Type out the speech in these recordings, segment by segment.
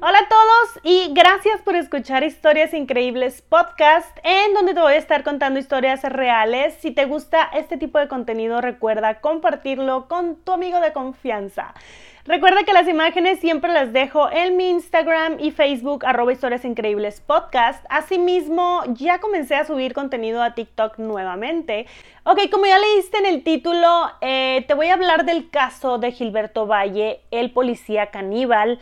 Hola a todos y gracias por escuchar Historias Increíbles Podcast, en donde te voy a estar contando historias reales. Si te gusta este tipo de contenido, recuerda compartirlo con tu amigo de confianza. Recuerda que las imágenes siempre las dejo en mi Instagram y Facebook, arroba historias increíbles podcast. Asimismo, ya comencé a subir contenido a TikTok nuevamente. Ok, como ya leíste en el título, eh, te voy a hablar del caso de Gilberto Valle, el policía caníbal.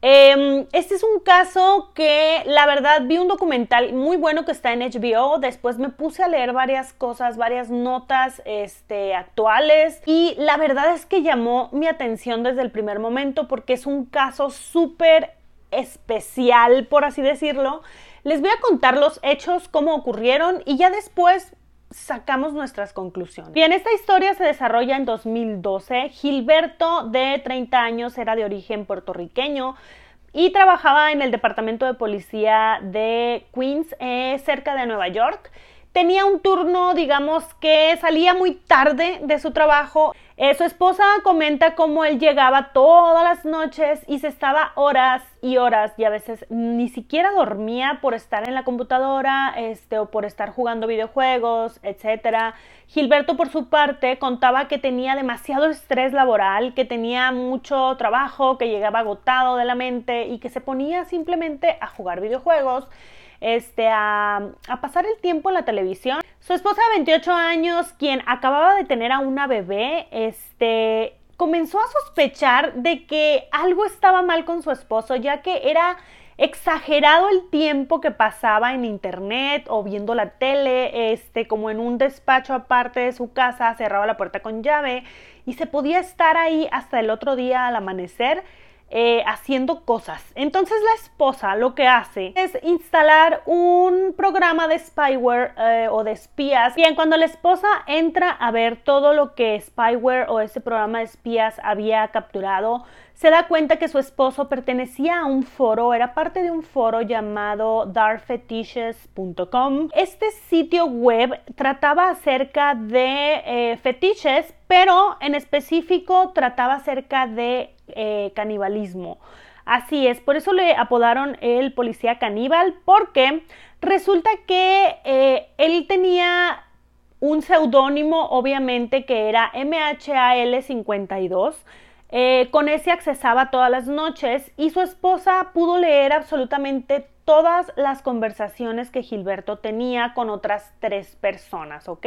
Em, este es un caso que la verdad vi un documental muy bueno que está en HBO. Después me puse a leer varias cosas, varias notas este, actuales. Y la verdad es que llamó mi atención desde el primer momento porque es un caso súper especial, por así decirlo. Les voy a contar los hechos, cómo ocurrieron y ya después sacamos nuestras conclusiones. Bien, esta historia se desarrolla en 2012. Gilberto, de 30 años, era de origen puertorriqueño y trabajaba en el departamento de policía de Queens, eh, cerca de Nueva York tenía un turno, digamos, que salía muy tarde de su trabajo. Eh, su esposa comenta cómo él llegaba todas las noches y se estaba horas y horas y a veces ni siquiera dormía por estar en la computadora este, o por estar jugando videojuegos, etc. Gilberto, por su parte, contaba que tenía demasiado estrés laboral, que tenía mucho trabajo, que llegaba agotado de la mente y que se ponía simplemente a jugar videojuegos este, a, pasar el tiempo en la televisión. Su esposa de 28 años, quien acababa de tener a una bebé, este, comenzó a sospechar de que algo estaba mal con su esposo, ya que era exagerado el tiempo que pasaba en internet o viendo la tele, este, como en un despacho aparte de su casa, cerraba la puerta con llave y se podía estar ahí hasta el otro día al amanecer eh, haciendo cosas. Entonces la esposa lo que hace es instalar un programa de spyware eh, o de espías. Bien, cuando la esposa entra a ver todo lo que spyware o ese programa de espías había capturado, se da cuenta que su esposo pertenecía a un foro, era parte de un foro llamado darkfetishes.com. Este sitio web trataba acerca de eh, fetiches, pero en específico trataba acerca de eh, canibalismo. Así es, por eso le apodaron el policía caníbal, porque resulta que eh, él tenía un seudónimo, obviamente, que era MHAL52. Eh, con ese accesaba todas las noches y su esposa pudo leer absolutamente todas las conversaciones que Gilberto tenía con otras tres personas, ¿ok?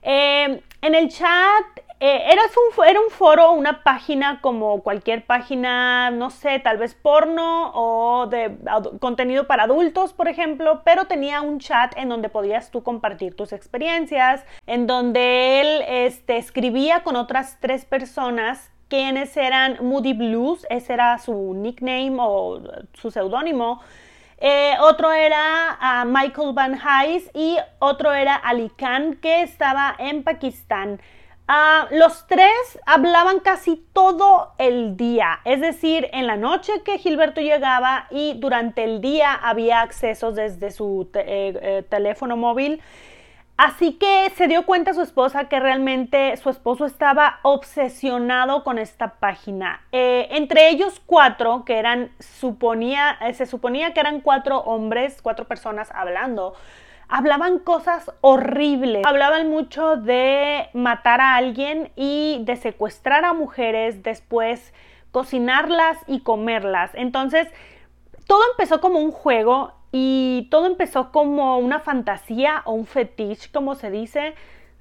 en el chat eh, era, un, era un foro, una página como cualquier página, no sé, tal vez porno o de contenido para adultos, por ejemplo, pero tenía un chat en donde podías tú compartir tus experiencias, en donde él este, escribía con otras tres personas quienes eran Moody Blues, ese era su nickname o su seudónimo. Eh, otro era ah, Michael Van Heis y otro era Ali Khan, que estaba en Pakistán. Ah, los tres hablaban casi todo el día, es decir, en la noche que Gilberto llegaba y durante el día había acceso desde su eh, eh, teléfono móvil. Así que se dio cuenta su esposa que realmente su esposo estaba obsesionado con esta página. Eh, entre ellos cuatro, que eran, suponía, se suponía que eran cuatro hombres, cuatro personas hablando hablaban cosas horribles. Hablaban mucho de matar a alguien y de secuestrar a mujeres, después cocinarlas y comerlas. Entonces, todo empezó como un juego y todo empezó como una fantasía o un fetiche, como se dice.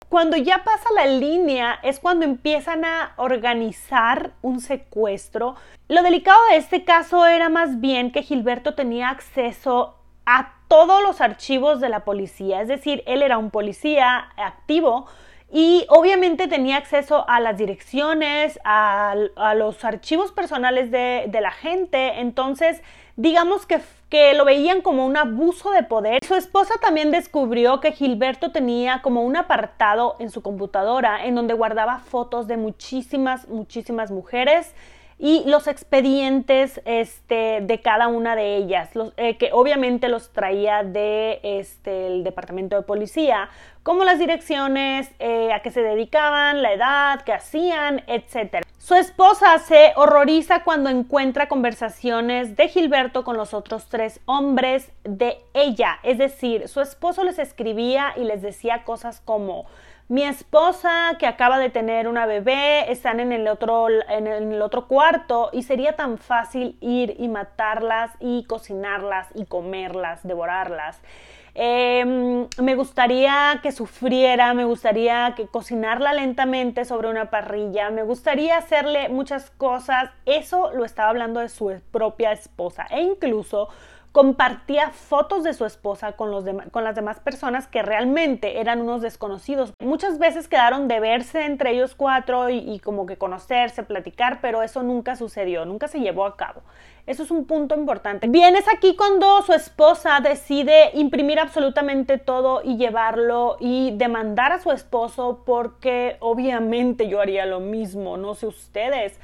Cuando ya pasa la línea es cuando empiezan a organizar un secuestro. Lo delicado de este caso era más bien que Gilberto tenía acceso a todos los archivos de la policía, es decir, él era un policía activo y obviamente tenía acceso a las direcciones, a, los archivos personales de, la gente, entonces digamos que, que lo veían como un abuso de poder. Su esposa también descubrió que Gilberto tenía como un apartado en su computadora en donde guardaba fotos de muchísimas, muchísimas mujeres y los expedientes este, de cada una de ellas, eh, que obviamente los traía de este, el departamento de policía, como las direcciones, eh, a qué se dedicaban, la edad, qué hacían, etc. Su esposa se horroriza cuando encuentra conversaciones de Gilberto con los otros tres hombres de ella, es decir, su esposo les escribía y les decía cosas como mi esposa que acaba de tener una bebé están en el otro en el otro cuarto y sería tan fácil ir y matarlas y cocinarlas y comerlas, devorarlas. Em, me gustaría que sufriera, me gustaría que cocinarla lentamente sobre una parrilla, me gustaría hacerle muchas cosas. Eso lo estaba hablando de su propia esposa e incluso compartía fotos de su esposa con, los con las demás personas que realmente eran unos desconocidos. Muchas veces quedaron de verse entre ellos cuatro y, y como que conocerse, platicar, pero eso nunca sucedió, nunca se llevó a cabo. Eso es un punto importante. Vienes aquí cuando su esposa decide imprimir absolutamente todo y llevarlo y demandar a su esposo porque obviamente yo haría lo mismo, no sé ustedes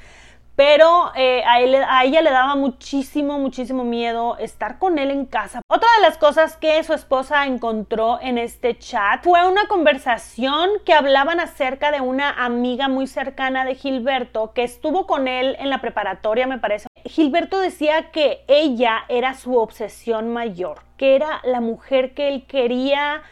pero eh, a, ella le daba muchísimo, muchísimo miedo estar con él en casa. Otra de las cosas que su esposa encontró en este chat fue una conversación que hablaban acerca de una amiga muy cercana de Gilberto que estuvo con él en la preparatoria, me parece. Gilberto decía que ella era su obsesión mayor, que era la mujer que él quería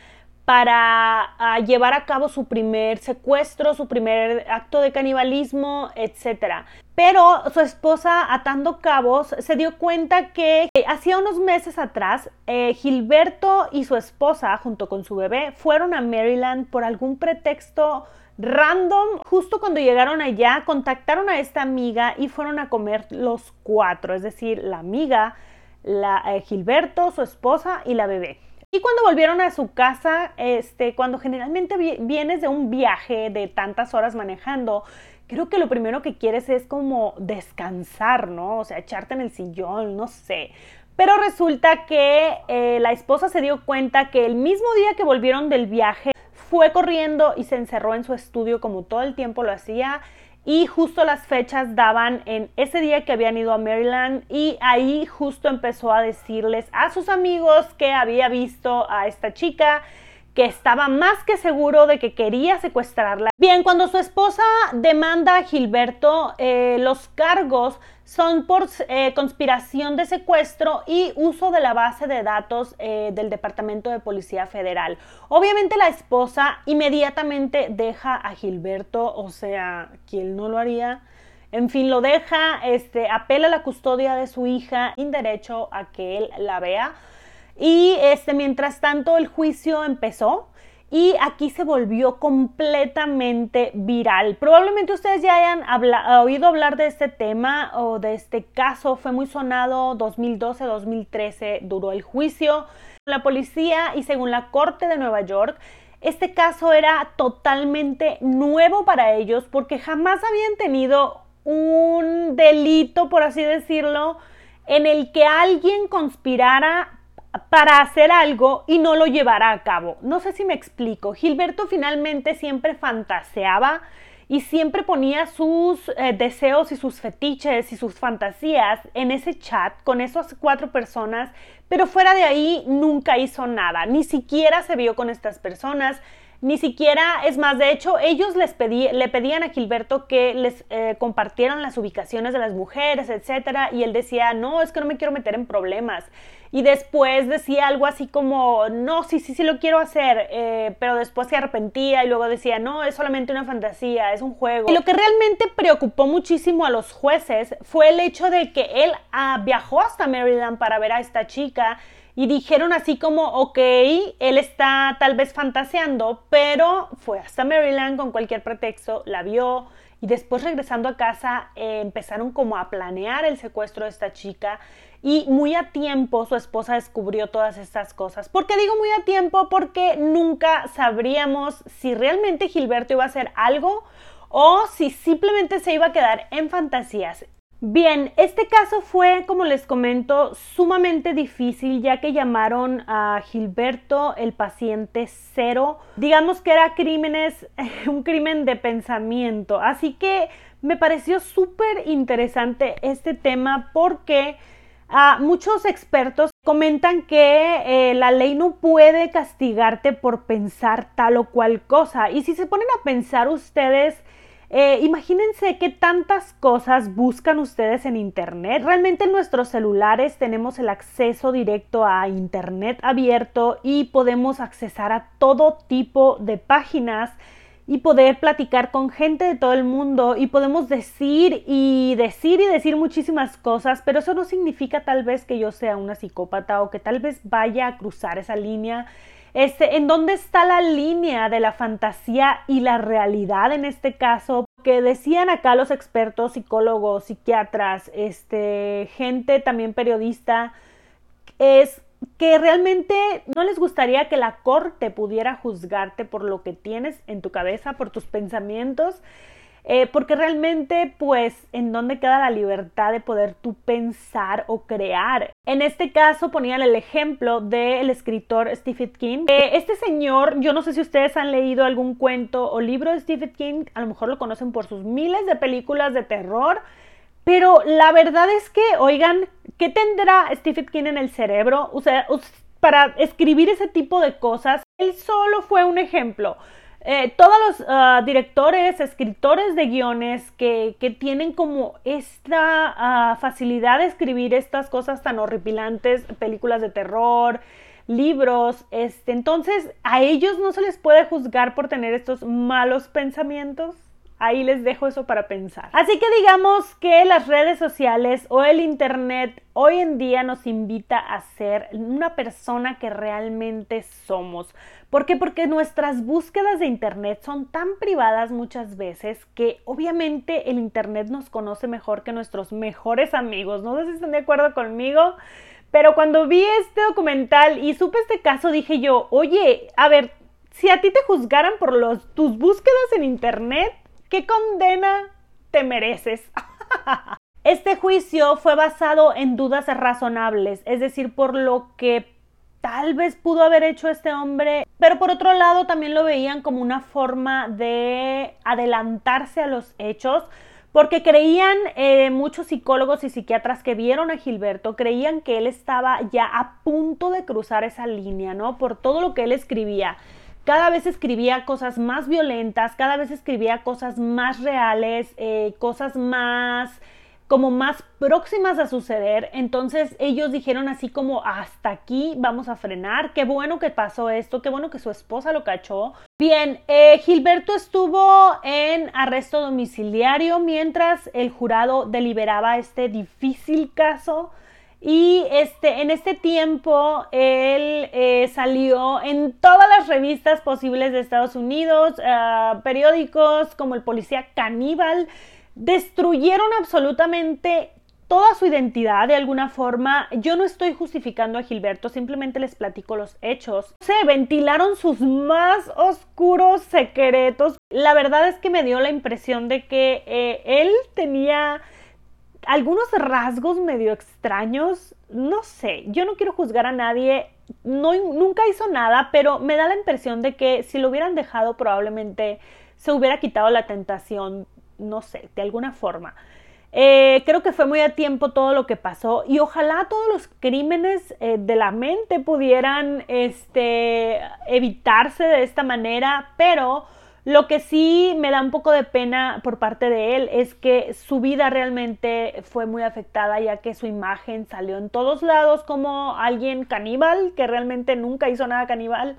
para llevar a cabo su primer secuestro, su primer acto de canibalismo, etc. Pero su esposa, atando cabos, se dio cuenta que eh, hacía unos meses atrás, eh, Gilberto y su esposa, junto con su bebé, fueron a Maryland por algún pretexto random. Justo cuando llegaron allá, contactaron a esta amiga y fueron a comer los cuatro, es decir, la amiga, eh, Gilberto, su esposa y la bebé. Y cuando volvieron a su casa, este, cuando generalmente vienes de un viaje de tantas horas manejando, creo que lo primero que quieres es como descansar, ¿no? O sea, echarte en el sillón, no sé. Pero resulta que eh, la esposa se dio cuenta que el mismo día que volvieron del viaje, fue corriendo y se encerró en su estudio como todo el tiempo lo hacía y justo las fechas daban en ese día que habían ido a Maryland y ahí justo empezó a decirles a sus amigos que había visto a esta chica que estaba más que seguro de que quería secuestrarla. Bien, cuando su esposa demanda a Gilberto, eh, los cargos son por eh, conspiración de secuestro y uso de la base de datos eh, del Departamento de Policía Federal. Obviamente la esposa inmediatamente deja a Gilberto, o sea, ¿quién no lo haría? En fin, lo deja, este, apela a la custodia de su hija, sin derecho a que él la vea y este, mientras tanto el juicio empezó y aquí se volvió completamente viral. Probablemente ustedes ya hayan oído hablar de este tema o de este caso. Fue muy sonado 2012-2013, duró el juicio. La policía y según la Corte de Nueva York, este caso era totalmente nuevo para ellos porque jamás habían tenido un delito, por así decirlo, en el que alguien conspirara para hacer algo y no lo llevará a cabo. No sé si me explico. Gilberto finalmente siempre fantaseaba y siempre ponía sus eh, deseos y sus fetiches y sus fantasías en ese chat con esas cuatro personas, pero fuera de ahí nunca hizo nada, ni siquiera se vio con estas personas, ni siquiera, es más, de hecho, ellos les le pedían a Gilberto que les eh, compartieran las ubicaciones de las mujeres, etcétera, y él decía, no, es que no me quiero meter en problemas. Y después decía algo así como, no, sí, sí, sí lo quiero hacer, eh, pero después se arrepentía y luego decía, no, es solamente una fantasía, es un juego. Y lo que realmente preocupó muchísimo a los jueces fue el hecho de que él ah, viajó hasta Maryland para ver a esta chica y dijeron así como, ok, él está tal vez fantaseando, pero fue hasta Maryland con cualquier pretexto, la vio y después regresando a casa eh, empezaron como a planear el secuestro de esta chica y muy a tiempo su esposa descubrió todas estas cosas. ¿Por qué digo muy a tiempo? Porque nunca sabríamos si realmente Gilberto iba a hacer algo o si simplemente se iba a quedar en fantasías. Bien, este caso fue, como les comento, sumamente difícil ya que llamaron a Gilberto el paciente cero. Digamos que era crímenes, un crimen de pensamiento. Así que me pareció súper interesante este tema porque ah, muchos expertos comentan que eh, la ley no puede castigarte por pensar tal o cual cosa. Y si se ponen a pensar ustedes, eh, imagínense qué tantas cosas buscan ustedes en Internet. Realmente en nuestros celulares tenemos el acceso directo a Internet abierto y podemos accesar a todo tipo de páginas y poder platicar con gente de todo el mundo y podemos decir y decir y decir muchísimas cosas, pero eso no significa tal vez que yo sea una psicópata o que tal vez vaya a cruzar esa línea. Este, ¿En dónde está la línea de la fantasía y la realidad en este caso? Que decían acá los expertos, psicólogos, psiquiatras, este, gente también periodista, es que realmente no les gustaría que la corte pudiera juzgarte por lo que tienes en tu cabeza, por tus pensamientos, eh, porque realmente, pues, ¿en dónde queda la libertad de poder tú pensar o crear? En este caso ponían el ejemplo del escritor Stephen King. este señor, yo no sé si ustedes han leído algún cuento o libro de Stephen King, a lo mejor lo conocen por sus miles de películas de terror, pero la verdad es que, oigan, ¿qué tendrá Stephen King en el cerebro? O sea, para escribir ese tipo de cosas, él solo fue un ejemplo. Eh, todos los ah, directores, escritores de guiones que, tienen como esta ah, facilidad de escribir estas cosas tan horripilantes, películas de terror, libros, este, entonces a ellos no se les puede juzgar por tener estos malos pensamientos. Ahí les dejo eso para pensar. Así que digamos que las redes sociales o el Internet hoy en día nos invita a ser una persona que realmente somos. ¿Por qué? Porque nuestras búsquedas de Internet son tan privadas muchas veces que obviamente el Internet nos conoce mejor que nuestros mejores amigos. No sé si están de acuerdo conmigo. Pero cuando vi este documental y supe este caso, dije yo, oye, a ver, si a ti te juzgaran por los, tus búsquedas en Internet, ¿Qué condena te mereces? Este juicio fue basado en dudas razonables, es decir, por lo que tal vez pudo haber hecho este hombre, pero por otro lado también lo veían como una forma de adelantarse a los hechos, porque creían eh, muchos psicólogos y psiquiatras que vieron a Gilberto, creían que él estaba ya a punto de cruzar esa línea, ¿no? Por todo lo que él escribía cada vez escribía cosas más violentas, cada vez escribía cosas más reales, eh, cosas más como más próximas a suceder. Entonces ellos dijeron así como hasta aquí vamos a frenar. Qué bueno que pasó esto, qué bueno que su esposa lo cachó. Bien, eh, Gilberto estuvo en arresto domiciliario mientras el jurado deliberaba este difícil caso. Y este, en este tiempo él eh, salió en todas las revistas posibles de Estados Unidos, eh, periódicos como el Policía Caníbal, destruyeron absolutamente toda su identidad de alguna forma. Yo no estoy justificando a Gilberto, simplemente les platico los hechos. Se ventilaron sus más oscuros secretos. La verdad es que me dio la impresión de que eh, él tenía algunos rasgos medio extraños, no sé, yo no quiero juzgar a nadie, no, nunca hizo nada, pero me da la impresión de que si lo hubieran dejado probablemente se hubiera quitado la tentación, no sé, de alguna forma. Eh, creo que fue muy a tiempo todo lo que pasó y ojalá todos los crímenes eh, de la mente pudieran este, evitarse de esta manera, pero lo que sí me da un poco de pena por parte de él es que su vida realmente fue muy afectada ya que su imagen salió en todos lados como alguien caníbal que realmente nunca hizo nada caníbal.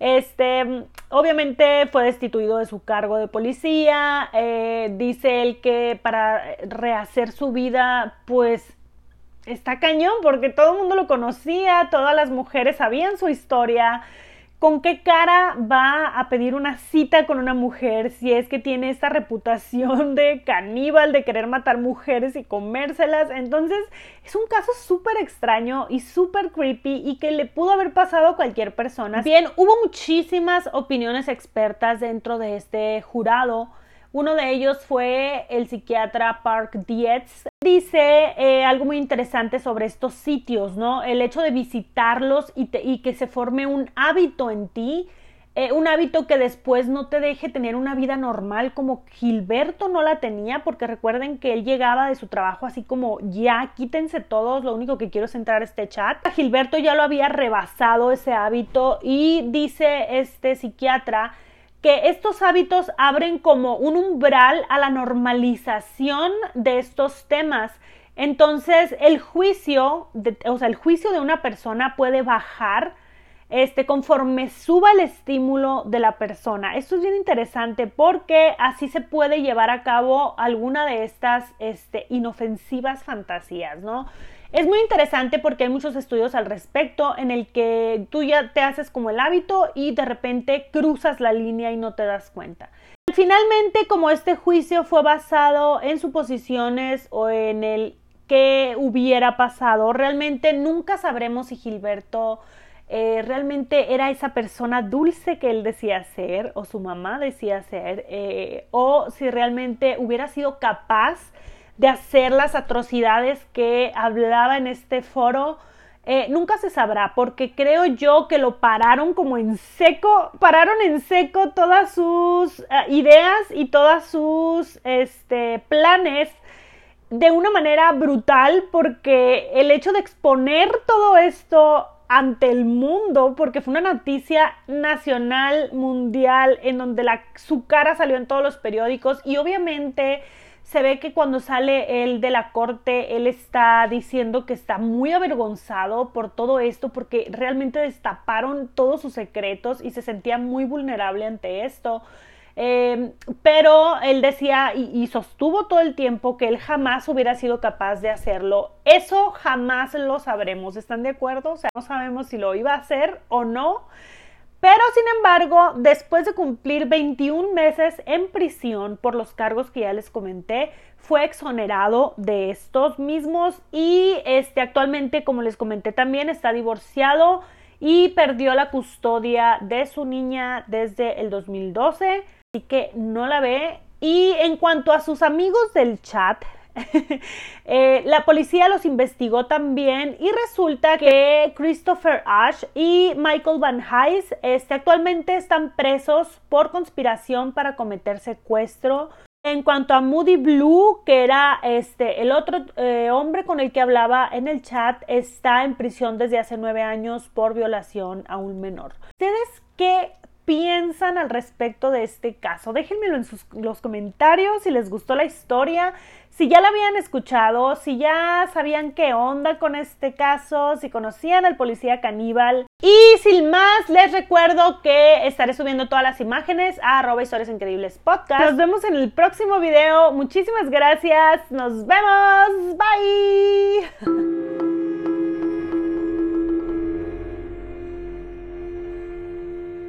Este, obviamente fue destituido de su cargo de policía. Eh, dice él que para rehacer su vida, pues está cañón porque todo el mundo lo conocía, todas las mujeres sabían su historia. ¿Con qué cara va a pedir una cita con una mujer si es que tiene esta reputación de caníbal, de querer matar mujeres y comérselas? Entonces es un caso súper extraño y súper creepy y que le pudo haber pasado a cualquier persona. Bien, hubo muchísimas opiniones expertas dentro de este jurado uno de ellos fue el psiquiatra Park Dietz. Dice algo muy interesante sobre estos sitios, ¿no? El hecho de visitarlos y, que se forme un hábito en ti eh, un hábito que después no te deje tener una vida normal como Gilberto no la tenía, porque recuerden que él llegaba de su trabajo así como ya quítense todos, lo único que quiero es entrar a este chat. Gilberto ya lo había rebasado ese hábito y dice este psiquiatra que estos hábitos abren como un umbral a la normalización de estos temas. Entonces, el juicio, o sea, el juicio de una persona puede bajar este, conforme suba el estímulo de la persona. Esto es bien interesante porque así se puede llevar a cabo alguna de estas este, inofensivas fantasías, ¿no? Es muy interesante porque hay muchos estudios al respecto en el que tú ya te haces como el hábito y de repente cruzas la línea y no te das cuenta. Finalmente, como este juicio fue basado en suposiciones o en el que hubiera pasado, realmente nunca sabremos si Gilberto eh, realmente era esa persona dulce que él decía ser o su mamá decía ser, eh, o si realmente hubiera sido capaz de hacer las atrocidades que hablaba en este foro. Eh, nunca se sabrá, porque creo yo que lo pararon como en seco, pararon en seco todas sus ideas y todas sus este, planes de una manera brutal, porque el hecho de exponer todo esto ante el mundo porque fue una noticia nacional, mundial, en donde la, su cara salió en todos los periódicos y obviamente se ve que cuando sale él de la corte, él está diciendo que está muy avergonzado por todo esto porque realmente destaparon todos sus secretos y se sentía muy vulnerable ante esto. Em, pero él decía y, sostuvo todo el tiempo que él jamás hubiera sido capaz de hacerlo. Eso jamás lo sabremos, ¿están de acuerdo? O sea, no sabemos si lo iba a hacer o no. Pero sin embargo, después de cumplir 21 meses en prisión por los cargos que ya les comenté, fue exonerado de estos mismos y este actualmente, como les comenté también, está divorciado y perdió la custodia de su niña desde el 2012 así que no la ve. Y en cuanto a sus amigos del chat, eh, la policía los investigó también y resulta que Christopher Ash y Michael Van Heis este, actualmente están presos por conspiración para cometer secuestro. En cuanto a Moody Blue, que era este, el otro eh, hombre con el que hablaba en el chat, está en prisión desde hace nueve años por violación a un menor. ¿Ustedes qué piensan al respecto de este caso. Déjenmelo en los comentarios si les gustó la historia, si ya la habían escuchado, si ya sabían qué onda con este caso, si conocían al policía caníbal. Y sin más, les recuerdo que estaré subiendo todas las imágenes a arroba historias increíbles podcast. Nos vemos en el próximo video. Muchísimas gracias. Nos vemos. Bye.